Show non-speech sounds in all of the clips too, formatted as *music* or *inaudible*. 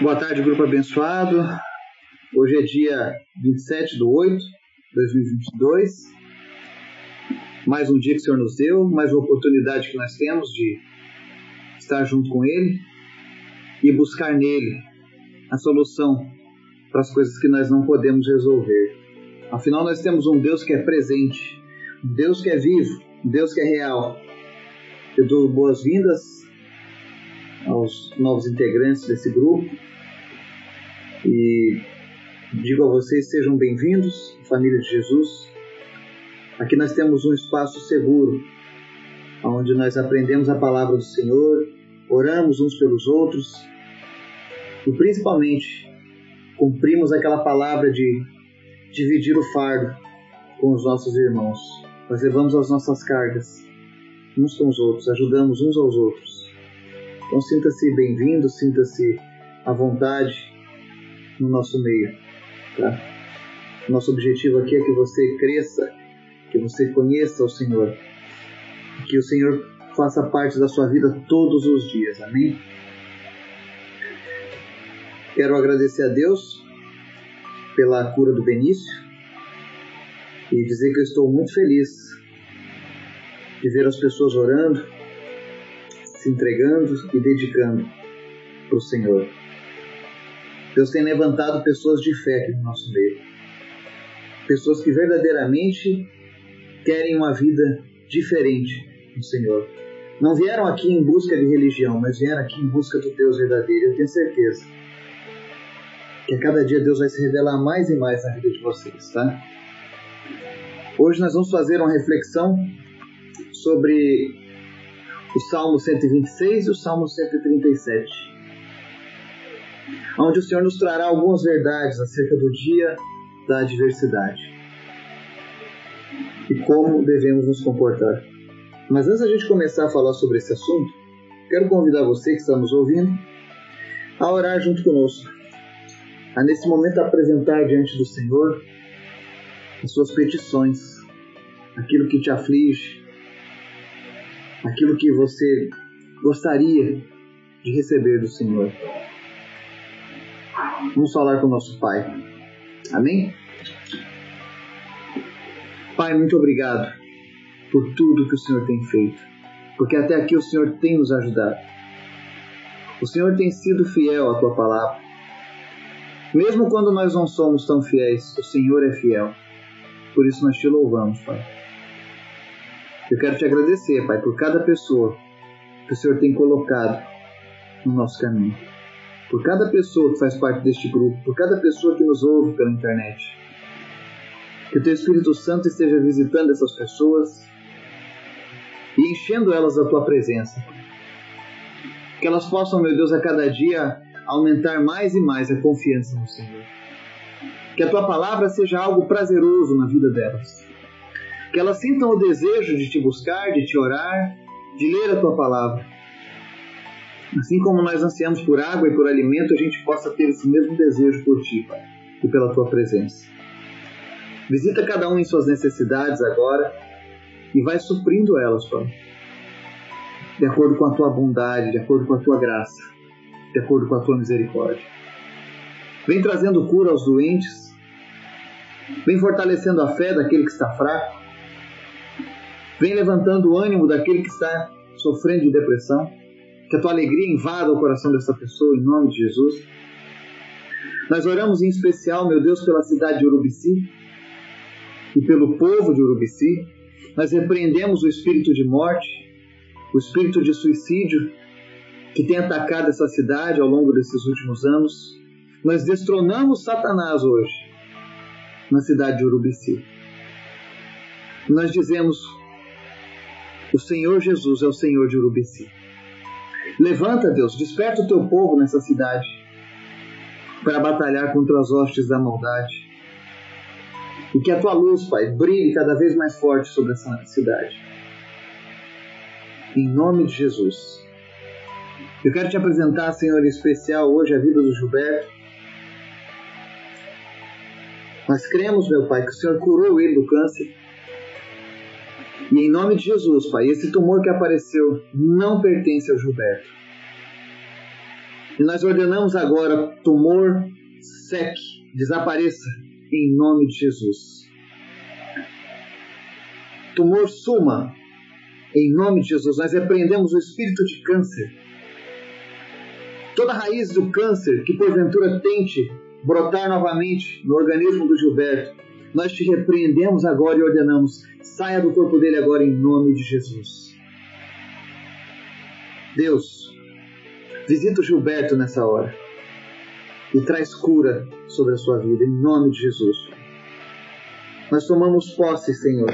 Boa tarde, grupo abençoado. Hoje é dia 27 de 8 de 2022. Mais um dia que o Senhor nos deu, mais uma oportunidade que nós temos de estar junto com Ele e buscar nele a solução para as coisas que nós não podemos resolver. Afinal, nós temos um Deus que é presente, um Deus que é vivo, um Deus que é real. Eu dou boas-vindas aos novos integrantes desse grupo e digo a vocês: sejam bem-vindos, família de Jesus. Aqui nós temos um espaço seguro, onde nós aprendemos a palavra do Senhor, oramos uns pelos outros e principalmente cumprimos aquela palavra de dividir o fardo com os nossos irmãos. Nós levamos as nossas cargas uns com os outros, ajudamos uns aos outros. Então sinta-se bem-vindo, sinta-se à vontade no nosso meio. Tá? Nosso objetivo aqui é que você cresça, que você conheça o Senhor, que o Senhor faça parte da sua vida todos os dias. Amém? Quero agradecer a Deus pela cura do Benício e dizer que eu estou muito feliz de ver as pessoas orando, se entregando e dedicando para o Senhor. Deus tem levantado pessoas de fé aqui no nosso meio. Pessoas que verdadeiramente querem uma vida diferente do Senhor. Não vieram aqui em busca de religião, mas vieram aqui em busca do Deus verdadeiro. Eu tenho certeza que a cada dia Deus vai se revelar mais e mais na vida de vocês, tá? Hoje nós vamos fazer uma reflexão sobre o Salmo 126 e o Salmo 137 onde o Senhor nos trará algumas verdades acerca do dia da adversidade. E como devemos nos comportar. Mas antes da gente começar a falar sobre esse assunto, quero convidar você que está nos ouvindo a orar junto conosco, a nesse momento apresentar diante do Senhor as suas petições, aquilo que te aflige, aquilo que você gostaria de receber do Senhor. Vamos falar com o nosso Pai. Amém? Pai, muito obrigado por tudo que o Senhor tem feito, porque até aqui o Senhor tem nos ajudado. O Senhor tem sido fiel à tua palavra. Mesmo quando nós não somos tão fiéis, o Senhor é fiel. Por isso nós te louvamos, Pai. Eu quero te agradecer, Pai, por cada pessoa que o Senhor tem colocado no nosso caminho por cada pessoa que faz parte deste grupo, por cada pessoa que nos ouve pela internet. Que o Teu Espírito Santo esteja visitando essas pessoas e enchendo elas da Tua presença. Que elas possam, meu Deus, a cada dia aumentar mais e mais a confiança no Senhor. Que a Tua palavra seja algo prazeroso na vida delas. Que elas sintam o desejo de Te buscar, de Te orar, de ler a Tua palavra Assim como nós ansiamos por água e por alimento, a gente possa ter esse mesmo desejo por Ti, Pai, e pela Tua presença. Visita cada um em suas necessidades agora e vai suprindo elas, Pai, de acordo com a Tua bondade, de acordo com a Tua graça, de acordo com a Tua misericórdia. Vem trazendo cura aos doentes, vem fortalecendo a fé daquele que está fraco, vem levantando o ânimo daquele que está sofrendo de depressão que a tua alegria invada o coração dessa pessoa, em nome de Jesus. Nós oramos em especial, meu Deus, pela cidade de Urubici e pelo povo de Urubici. Nós repreendemos o espírito de morte, o espírito de suicídio que tem atacado essa cidade ao longo desses últimos anos. Nós destronamos Satanás hoje na cidade de Urubici. Nós dizemos: o Senhor Jesus é o Senhor de Urubici. Levanta, Deus, desperta o teu povo nessa cidade para batalhar contra as hostes da maldade. E que a tua luz, Pai, brilhe cada vez mais forte sobre essa cidade. Em nome de Jesus. Eu quero te apresentar, Senhor, em especial hoje a vida do Gilberto. Nós cremos, meu Pai, que o Senhor curou ele do câncer e em nome de Jesus, Pai, esse tumor que apareceu não pertence ao Gilberto. E nós ordenamos agora, tumor sec, desapareça em nome de Jesus. Tumor suma em nome de Jesus. Nós repreendemos o espírito de câncer. Toda raiz do câncer que porventura tente brotar novamente no organismo do Gilberto, nós te repreendemos agora e ordenamos: saia do corpo dele agora em nome de Jesus. Deus, visita o Gilberto nessa hora e traz cura sobre a sua vida, em nome de Jesus. Nós tomamos posse, Senhor,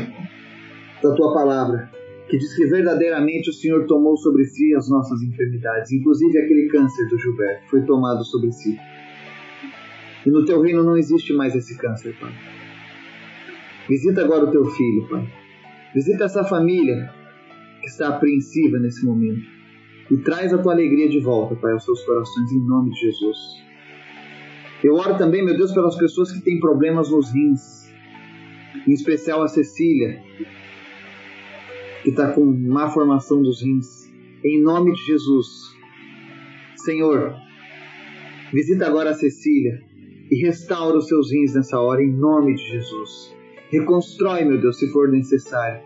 da tua palavra, que diz que verdadeiramente o Senhor tomou sobre si as nossas enfermidades, inclusive aquele câncer do Gilberto, foi tomado sobre si. E no teu reino não existe mais esse câncer, Pai. Visita agora o teu filho, Pai. Visita essa família que está apreensiva nesse momento. E traz a tua alegria de volta, Pai, aos seus corações, em nome de Jesus. Eu oro também, meu Deus, pelas pessoas que têm problemas nos rins. Em especial a Cecília, que está com má formação dos rins. Em nome de Jesus. Senhor, visita agora a Cecília e restaura os seus rins nessa hora, em nome de Jesus. Reconstrói, meu Deus, se for necessário.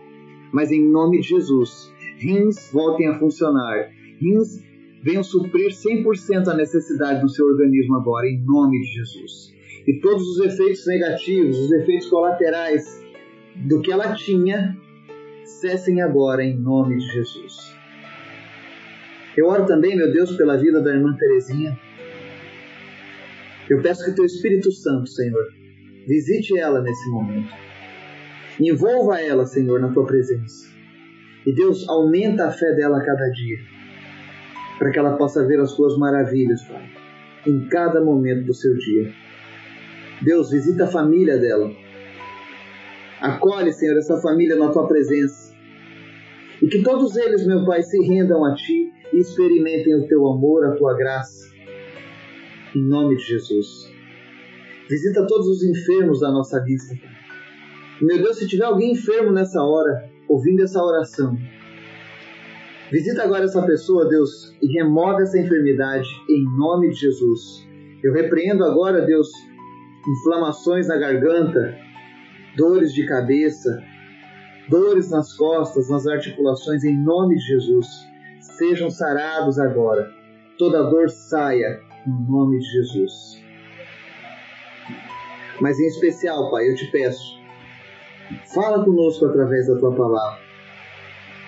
Mas em nome de Jesus, rins voltem a funcionar. Rins venham suprir 100% a necessidade do seu organismo agora, em nome de Jesus. E todos os efeitos negativos, os efeitos colaterais do que ela tinha, cessem agora, em nome de Jesus. Eu oro também, meu Deus, pela vida da irmã Terezinha. Eu peço que o teu Espírito Santo, Senhor, visite ela nesse momento. Envolva ela, Senhor, na tua presença. E Deus, aumenta a fé dela a cada dia, para que ela possa ver as tuas maravilhas, Pai, em cada momento do seu dia. Deus, visita a família dela. Acolhe, Senhor, essa família na tua presença. E que todos eles, meu Pai, se rendam a ti e experimentem o teu amor, a tua graça em nome de Jesus. Visita todos os enfermos da nossa lista. Meu Deus, se tiver alguém enfermo nessa hora, ouvindo essa oração, visita agora essa pessoa, Deus, e remove essa enfermidade em nome de Jesus. Eu repreendo agora, Deus, inflamações na garganta, dores de cabeça, dores nas costas, nas articulações, em nome de Jesus. Sejam sarados agora. Toda dor saia em nome de Jesus. Mas em especial, Pai, eu te peço, fala conosco através da tua palavra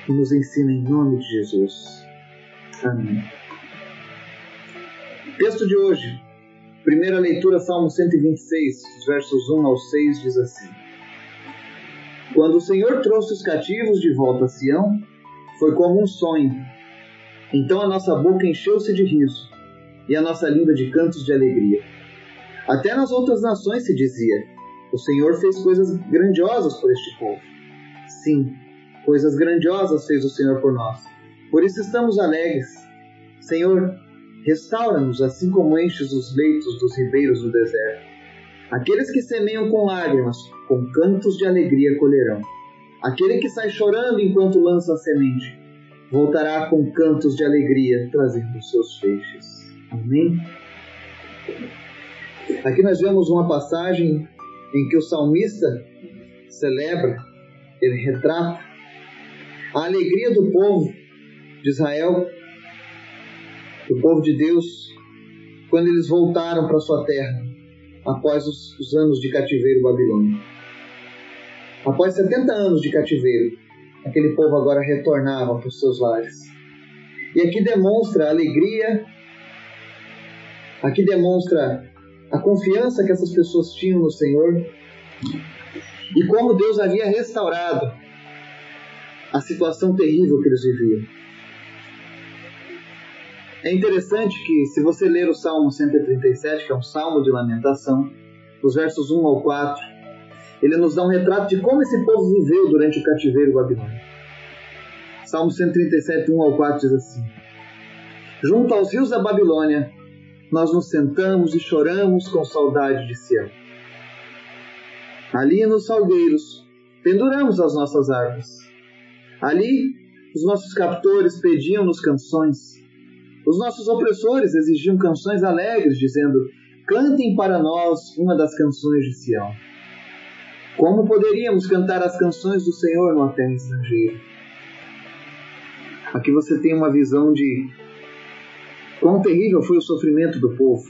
e nos ensina em nome de Jesus. Amém. Texto de hoje, primeira leitura, Salmo 126, versos 1 ao 6, diz assim: Quando o Senhor trouxe os cativos de volta a Sião, foi como um sonho. Então a nossa boca encheu-se de riso e a nossa língua de cantos de alegria. Até nas outras nações se dizia: O Senhor fez coisas grandiosas por este povo. Sim, coisas grandiosas fez o Senhor por nós. Por isso estamos alegres. Senhor, restaura-nos assim como enches os leitos dos ribeiros do deserto. Aqueles que semeiam com lágrimas, com cantos de alegria colherão. Aquele que sai chorando enquanto lança a semente, voltará com cantos de alegria, trazendo seus feixes. Amém? Aqui nós vemos uma passagem em que o salmista celebra, ele retrata a alegria do povo de Israel, do povo de Deus, quando eles voltaram para sua terra após os, os anos de cativeiro babilônico. Após 70 anos de cativeiro, aquele povo agora retornava para os seus lares. E aqui demonstra a alegria Aqui demonstra a confiança que essas pessoas tinham no Senhor e como Deus havia restaurado a situação terrível que eles viviam. É interessante que, se você ler o Salmo 137, que é um salmo de lamentação, os versos 1 ao 4, ele nos dá um retrato de como esse povo viveu durante o cativeiro babilônico. Salmo 137, 1 ao 4 diz assim: Junto aos rios da Babilônia, nós nos sentamos e choramos com saudade de Sião. Ali nos salgueiros penduramos as nossas armas. Ali os nossos captores pediam-nos canções. Os nossos opressores exigiam canções alegres, dizendo: Cantem para nós uma das canções de Sião. Como poderíamos cantar as canções do Senhor numa terra estrangeira? Aqui você tem uma visão de quão terrível foi o sofrimento do povo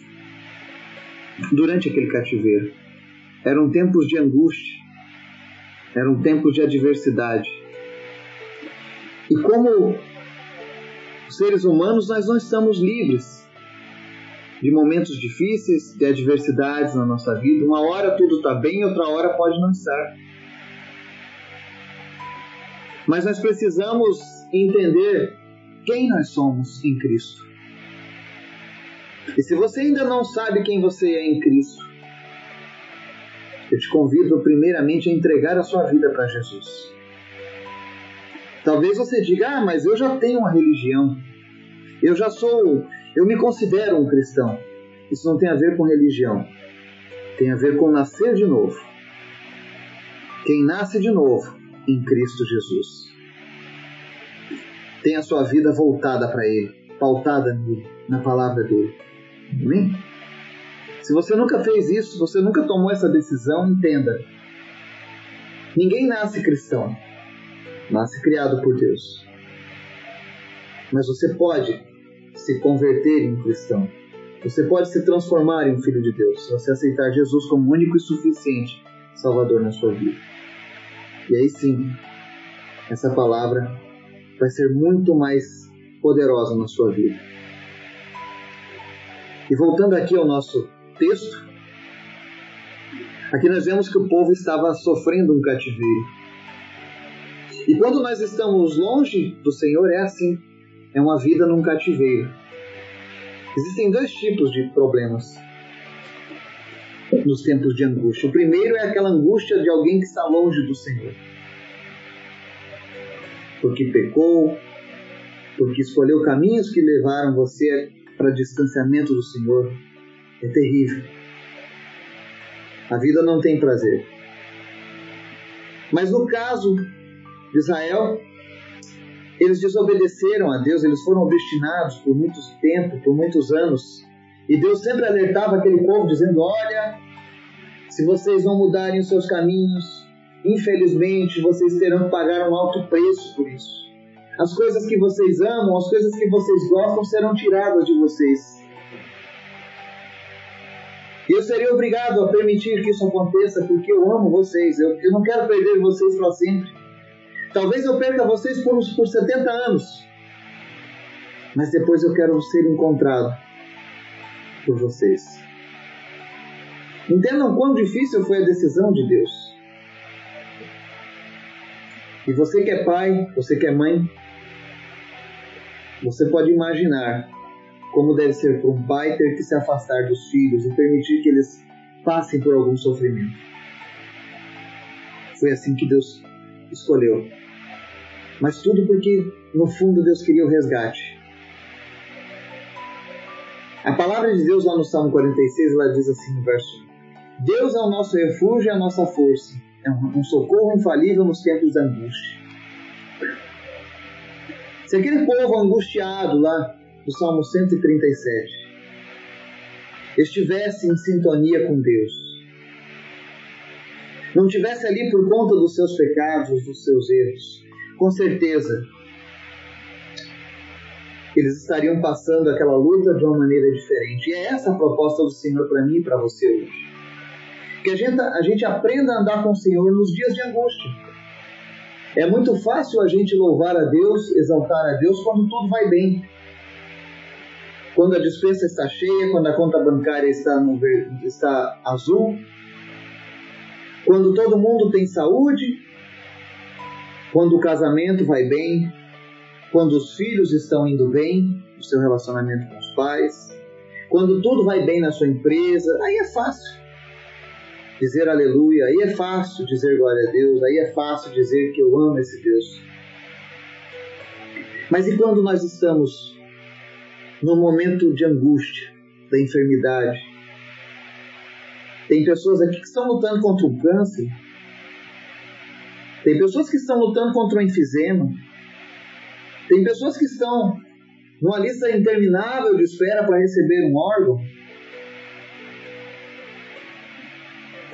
durante aquele cativeiro. Eram tempos de angústia, eram tempos de adversidade. E como seres humanos, nós não estamos livres de momentos difíceis, de adversidades na nossa vida. Uma hora tudo está bem, outra hora pode não estar. Mas nós precisamos entender quem nós somos em Cristo. E se você ainda não sabe quem você é em Cristo, eu te convido primeiramente a entregar a sua vida para Jesus. Talvez você diga: "Ah, mas eu já tenho uma religião. Eu já sou, eu me considero um cristão". Isso não tem a ver com religião. Tem a ver com nascer de novo. Quem nasce de novo em Cristo Jesus tem a sua vida voltada para Ele, pautada nele, na palavra dele. Amém? Se você nunca fez isso, você nunca tomou essa decisão, entenda. Ninguém nasce cristão, nasce criado por Deus. Mas você pode se converter em cristão. Você pode se transformar em um filho de Deus se você aceitar Jesus como único e suficiente Salvador na sua vida. E aí sim, essa palavra vai ser muito mais poderosa na sua vida. E voltando aqui ao nosso texto, aqui nós vemos que o povo estava sofrendo um cativeiro. E quando nós estamos longe do Senhor, é assim: é uma vida num cativeiro. Existem dois tipos de problemas nos tempos de angústia. O primeiro é aquela angústia de alguém que está longe do Senhor. Porque pecou, porque escolheu caminhos que levaram você para distanciamento do Senhor é terrível. A vida não tem prazer. Mas no caso de Israel, eles desobedeceram a Deus, eles foram obstinados por muito tempo, por muitos anos. E Deus sempre alertava aquele povo dizendo: Olha, se vocês não mudarem os seus caminhos, infelizmente vocês terão que pagar um alto preço por isso. As coisas que vocês amam, as coisas que vocês gostam serão tiradas de vocês. E eu seria obrigado a permitir que isso aconteça porque eu amo vocês. Eu, eu não quero perder vocês para sempre. Talvez eu perca vocês por, por 70 anos. Mas depois eu quero ser encontrado por vocês. Entendam quão difícil foi a decisão de Deus. E você que é pai, você que é mãe, você pode imaginar como deve ser para um pai ter que se afastar dos filhos e permitir que eles passem por algum sofrimento. Foi assim que Deus escolheu. Mas tudo porque, no fundo, Deus queria o resgate. A palavra de Deus lá no Salmo 46, ela diz assim no verso Deus é o nosso refúgio e a nossa força, é um socorro infalível nos tempos da angústia. Se aquele povo angustiado lá do Salmo 137 estivesse em sintonia com Deus, não tivesse ali por conta dos seus pecados, dos seus erros, com certeza eles estariam passando aquela luta de uma maneira diferente. E é essa a proposta do Senhor para mim e para você hoje. Que a gente, a gente aprenda a andar com o Senhor nos dias de angústia. É muito fácil a gente louvar a Deus, exaltar a Deus quando tudo vai bem. Quando a dispensa está cheia, quando a conta bancária está, no, está azul, quando todo mundo tem saúde, quando o casamento vai bem, quando os filhos estão indo bem, o seu relacionamento com os pais, quando tudo vai bem na sua empresa, aí é fácil dizer aleluia, aí é fácil dizer glória a Deus, aí é fácil dizer que eu amo esse Deus. Mas e quando nós estamos no momento de angústia, da enfermidade? Tem pessoas aqui que estão lutando contra o câncer. Tem pessoas que estão lutando contra o enfisema. Tem pessoas que estão numa lista interminável de espera para receber um órgão.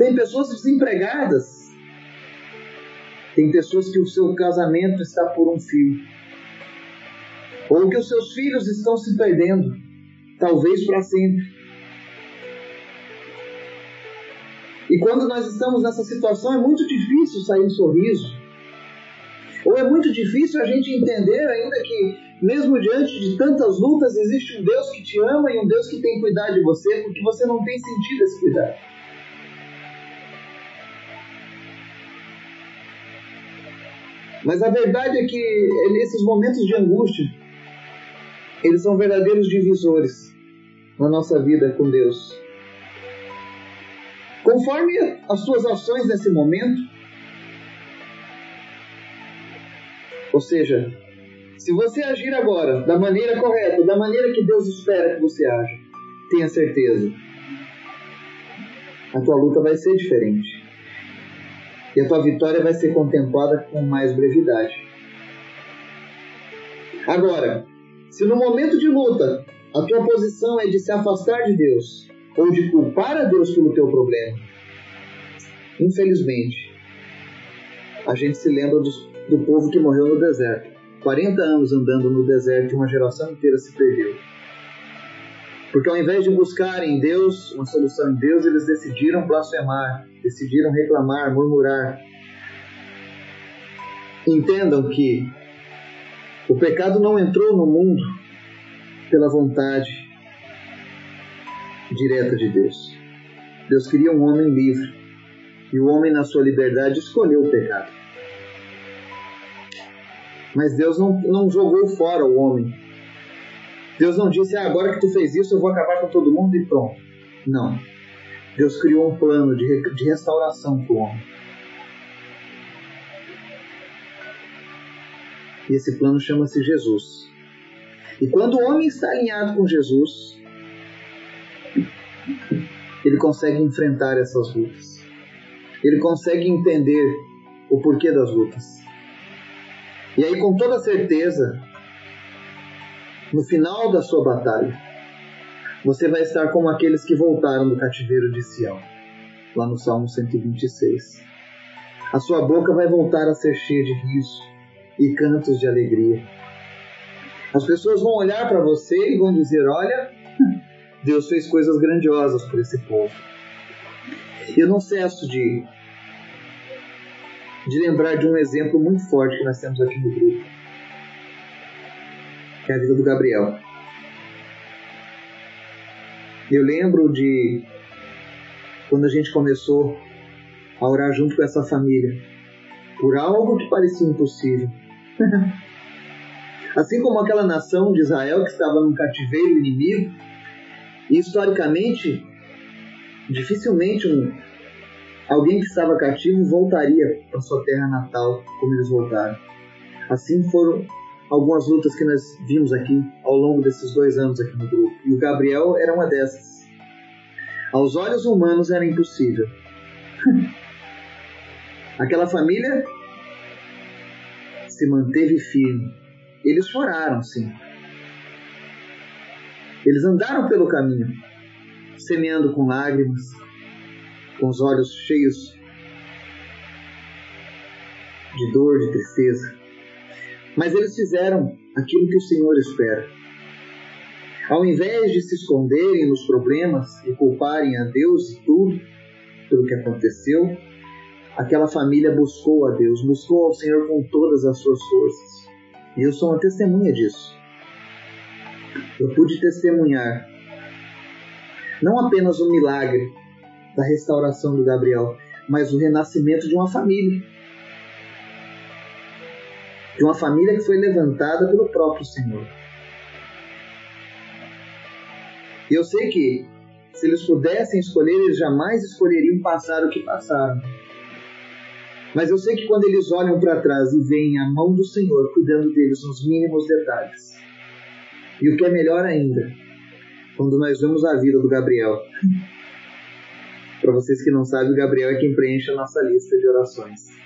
Tem pessoas desempregadas. Tem pessoas que o seu casamento está por um fio. Ou que os seus filhos estão se perdendo, talvez para sempre. E quando nós estamos nessa situação, é muito difícil sair um sorriso. Ou é muito difícil a gente entender ainda que, mesmo diante de tantas lutas, existe um Deus que te ama e um Deus que tem cuidado de você, porque você não tem sentido esse cuidado. Mas a verdade é que nesses momentos de angústia, eles são verdadeiros divisores na nossa vida com Deus. Conforme as suas ações nesse momento, ou seja, se você agir agora da maneira correta, da maneira que Deus espera que você haja, tenha certeza, a tua luta vai ser diferente. E a tua vitória vai ser contemplada com mais brevidade. Agora, se no momento de luta a tua posição é de se afastar de Deus, ou de culpar a Deus pelo teu problema. Infelizmente, a gente se lembra do, do povo que morreu no deserto. 40 anos andando no deserto e uma geração inteira se perdeu. Porque ao invés de buscarem Deus, uma solução em Deus, eles decidiram blasfemar, decidiram reclamar, murmurar. Entendam que o pecado não entrou no mundo pela vontade direta de Deus. Deus queria um homem livre. E o homem, na sua liberdade, escolheu o pecado. Mas Deus não, não jogou fora o homem. Deus não disse, ah, agora que tu fez isso, eu vou acabar com todo mundo e pronto. Não. Deus criou um plano de, de restauração para o homem. E esse plano chama-se Jesus. E quando o homem está alinhado com Jesus, ele consegue enfrentar essas lutas. Ele consegue entender o porquê das lutas. E aí, com toda certeza, no final da sua batalha, você vai estar como aqueles que voltaram do cativeiro de Sião, lá no Salmo 126. A sua boca vai voltar a ser cheia de riso e cantos de alegria. As pessoas vão olhar para você e vão dizer: Olha, Deus fez coisas grandiosas por esse povo. Eu não cesso de, de lembrar de um exemplo muito forte que nós temos aqui no grupo, que é a vida do Gabriel. Eu lembro de quando a gente começou a orar junto com essa família por algo que parecia impossível. *laughs* assim como aquela nação de Israel que estava num cativeiro inimigo, e historicamente, dificilmente um, alguém que estava cativo voltaria para sua terra natal como eles voltaram. Assim foram algumas lutas que nós vimos aqui ao longo desses dois anos aqui no grupo. E o Gabriel era uma dessas. Aos olhos humanos era impossível. *laughs* Aquela família se manteve firme. Eles choraram, sim. Eles andaram pelo caminho, semeando com lágrimas, com os olhos cheios de dor, de tristeza. Mas eles fizeram aquilo que o Senhor espera. Ao invés de se esconderem nos problemas e culparem a Deus e tudo pelo que aconteceu, aquela família buscou a Deus, buscou ao Senhor com todas as suas forças. E eu sou uma testemunha disso eu pude testemunhar não apenas o milagre da restauração do Gabriel, mas o renascimento de uma família. De uma família que foi levantada pelo próprio Senhor. E eu sei que, se eles pudessem escolher, eles jamais escolheriam passar o que passaram. Mas eu sei que quando eles olham para trás e veem a mão do Senhor cuidando deles nos mínimos detalhes, e o que é melhor ainda, quando nós vemos a vida do Gabriel. Para vocês que não sabem, o Gabriel é quem preenche a nossa lista de orações.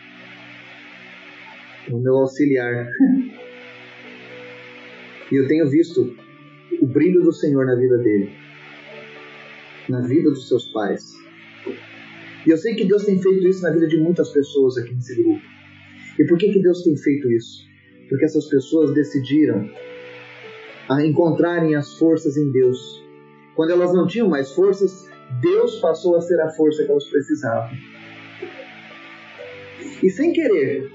O meu auxiliar. E eu tenho visto brilho do Senhor na vida dele, na vida dos seus pais. E eu sei que Deus tem feito isso na vida de muitas pessoas aqui nesse grupo. E por que, que Deus tem feito isso? Porque essas pessoas decidiram a encontrarem as forças em Deus. Quando elas não tinham mais forças, Deus passou a ser a força que elas precisavam. E sem querer,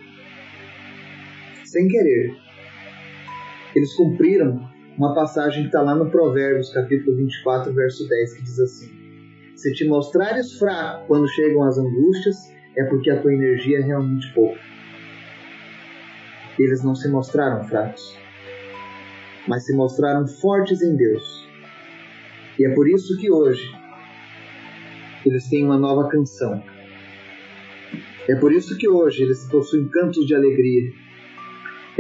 sem querer, eles cumpriram uma passagem que está lá no Provérbios, capítulo 24, verso 10, que diz assim: Se te mostrares fraco quando chegam as angústias, é porque a tua energia é realmente pouca. Eles não se mostraram fracos, mas se mostraram fortes em Deus. E é por isso que hoje eles têm uma nova canção. É por isso que hoje eles possuem cantos de alegria.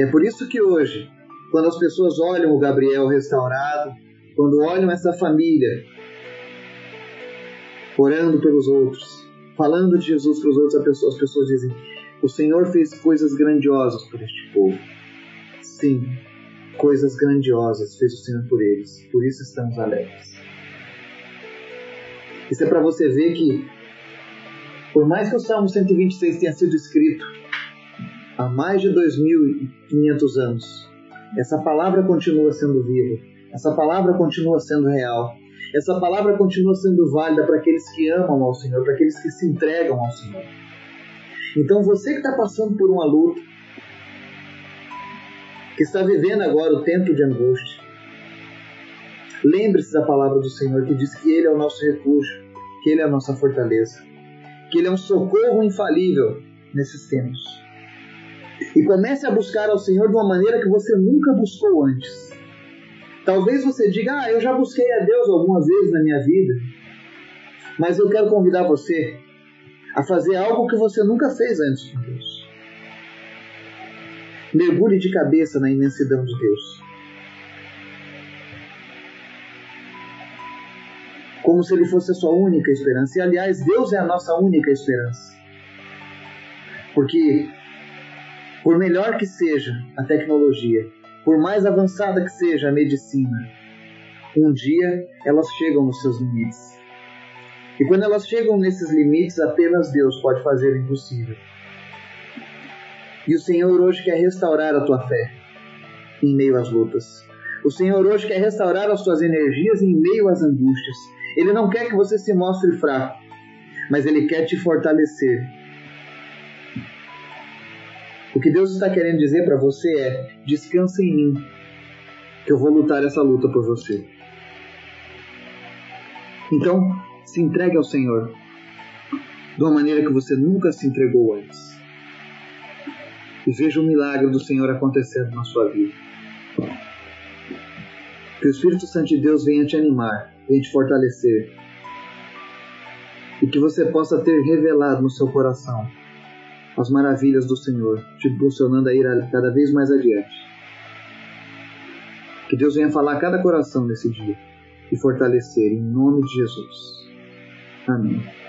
É por isso que hoje quando as pessoas olham o Gabriel restaurado, quando olham essa família orando pelos outros, falando de Jesus para os outros, as pessoas, as pessoas dizem: O Senhor fez coisas grandiosas por este povo. Sim, coisas grandiosas fez o Senhor por eles, por isso estamos alegres. Isso é para você ver que, por mais que o Salmo 126 tenha sido escrito há mais de 2.500 anos, essa palavra continua sendo viva. Essa palavra continua sendo real. Essa palavra continua sendo válida para aqueles que amam ao Senhor, para aqueles que se entregam ao Senhor. Então você que está passando por uma luta, que está vivendo agora o tempo de angústia, lembre-se da palavra do Senhor que diz que Ele é o nosso refúgio, que Ele é a nossa fortaleza, que Ele é um socorro infalível nesses tempos e comece a buscar ao Senhor de uma maneira que você nunca buscou antes. Talvez você diga: Ah, eu já busquei a Deus algumas vezes na minha vida, mas eu quero convidar você a fazer algo que você nunca fez antes com Deus. Mergulhe de cabeça na imensidão de Deus. Como se Ele fosse a sua única esperança. E aliás, Deus é a nossa única esperança. Porque por melhor que seja a tecnologia, por mais avançada que seja a medicina, um dia elas chegam nos seus limites. E quando elas chegam nesses limites, apenas Deus pode fazer o impossível. E o Senhor hoje quer restaurar a tua fé em meio às lutas. O Senhor hoje quer restaurar as tuas energias em meio às angústias. Ele não quer que você se mostre fraco, mas Ele quer te fortalecer o que Deus está querendo dizer para você é: descansa em mim, que eu vou lutar essa luta por você. Então, se entregue ao Senhor de uma maneira que você nunca se entregou antes. E veja o milagre do Senhor acontecendo na sua vida. Que o Espírito Santo de Deus venha te animar, venha te fortalecer. E que você possa ter revelado no seu coração as maravilhas do Senhor, te impulsionando a ir cada vez mais adiante. Que Deus venha falar a cada coração nesse dia e fortalecer em nome de Jesus. Amém.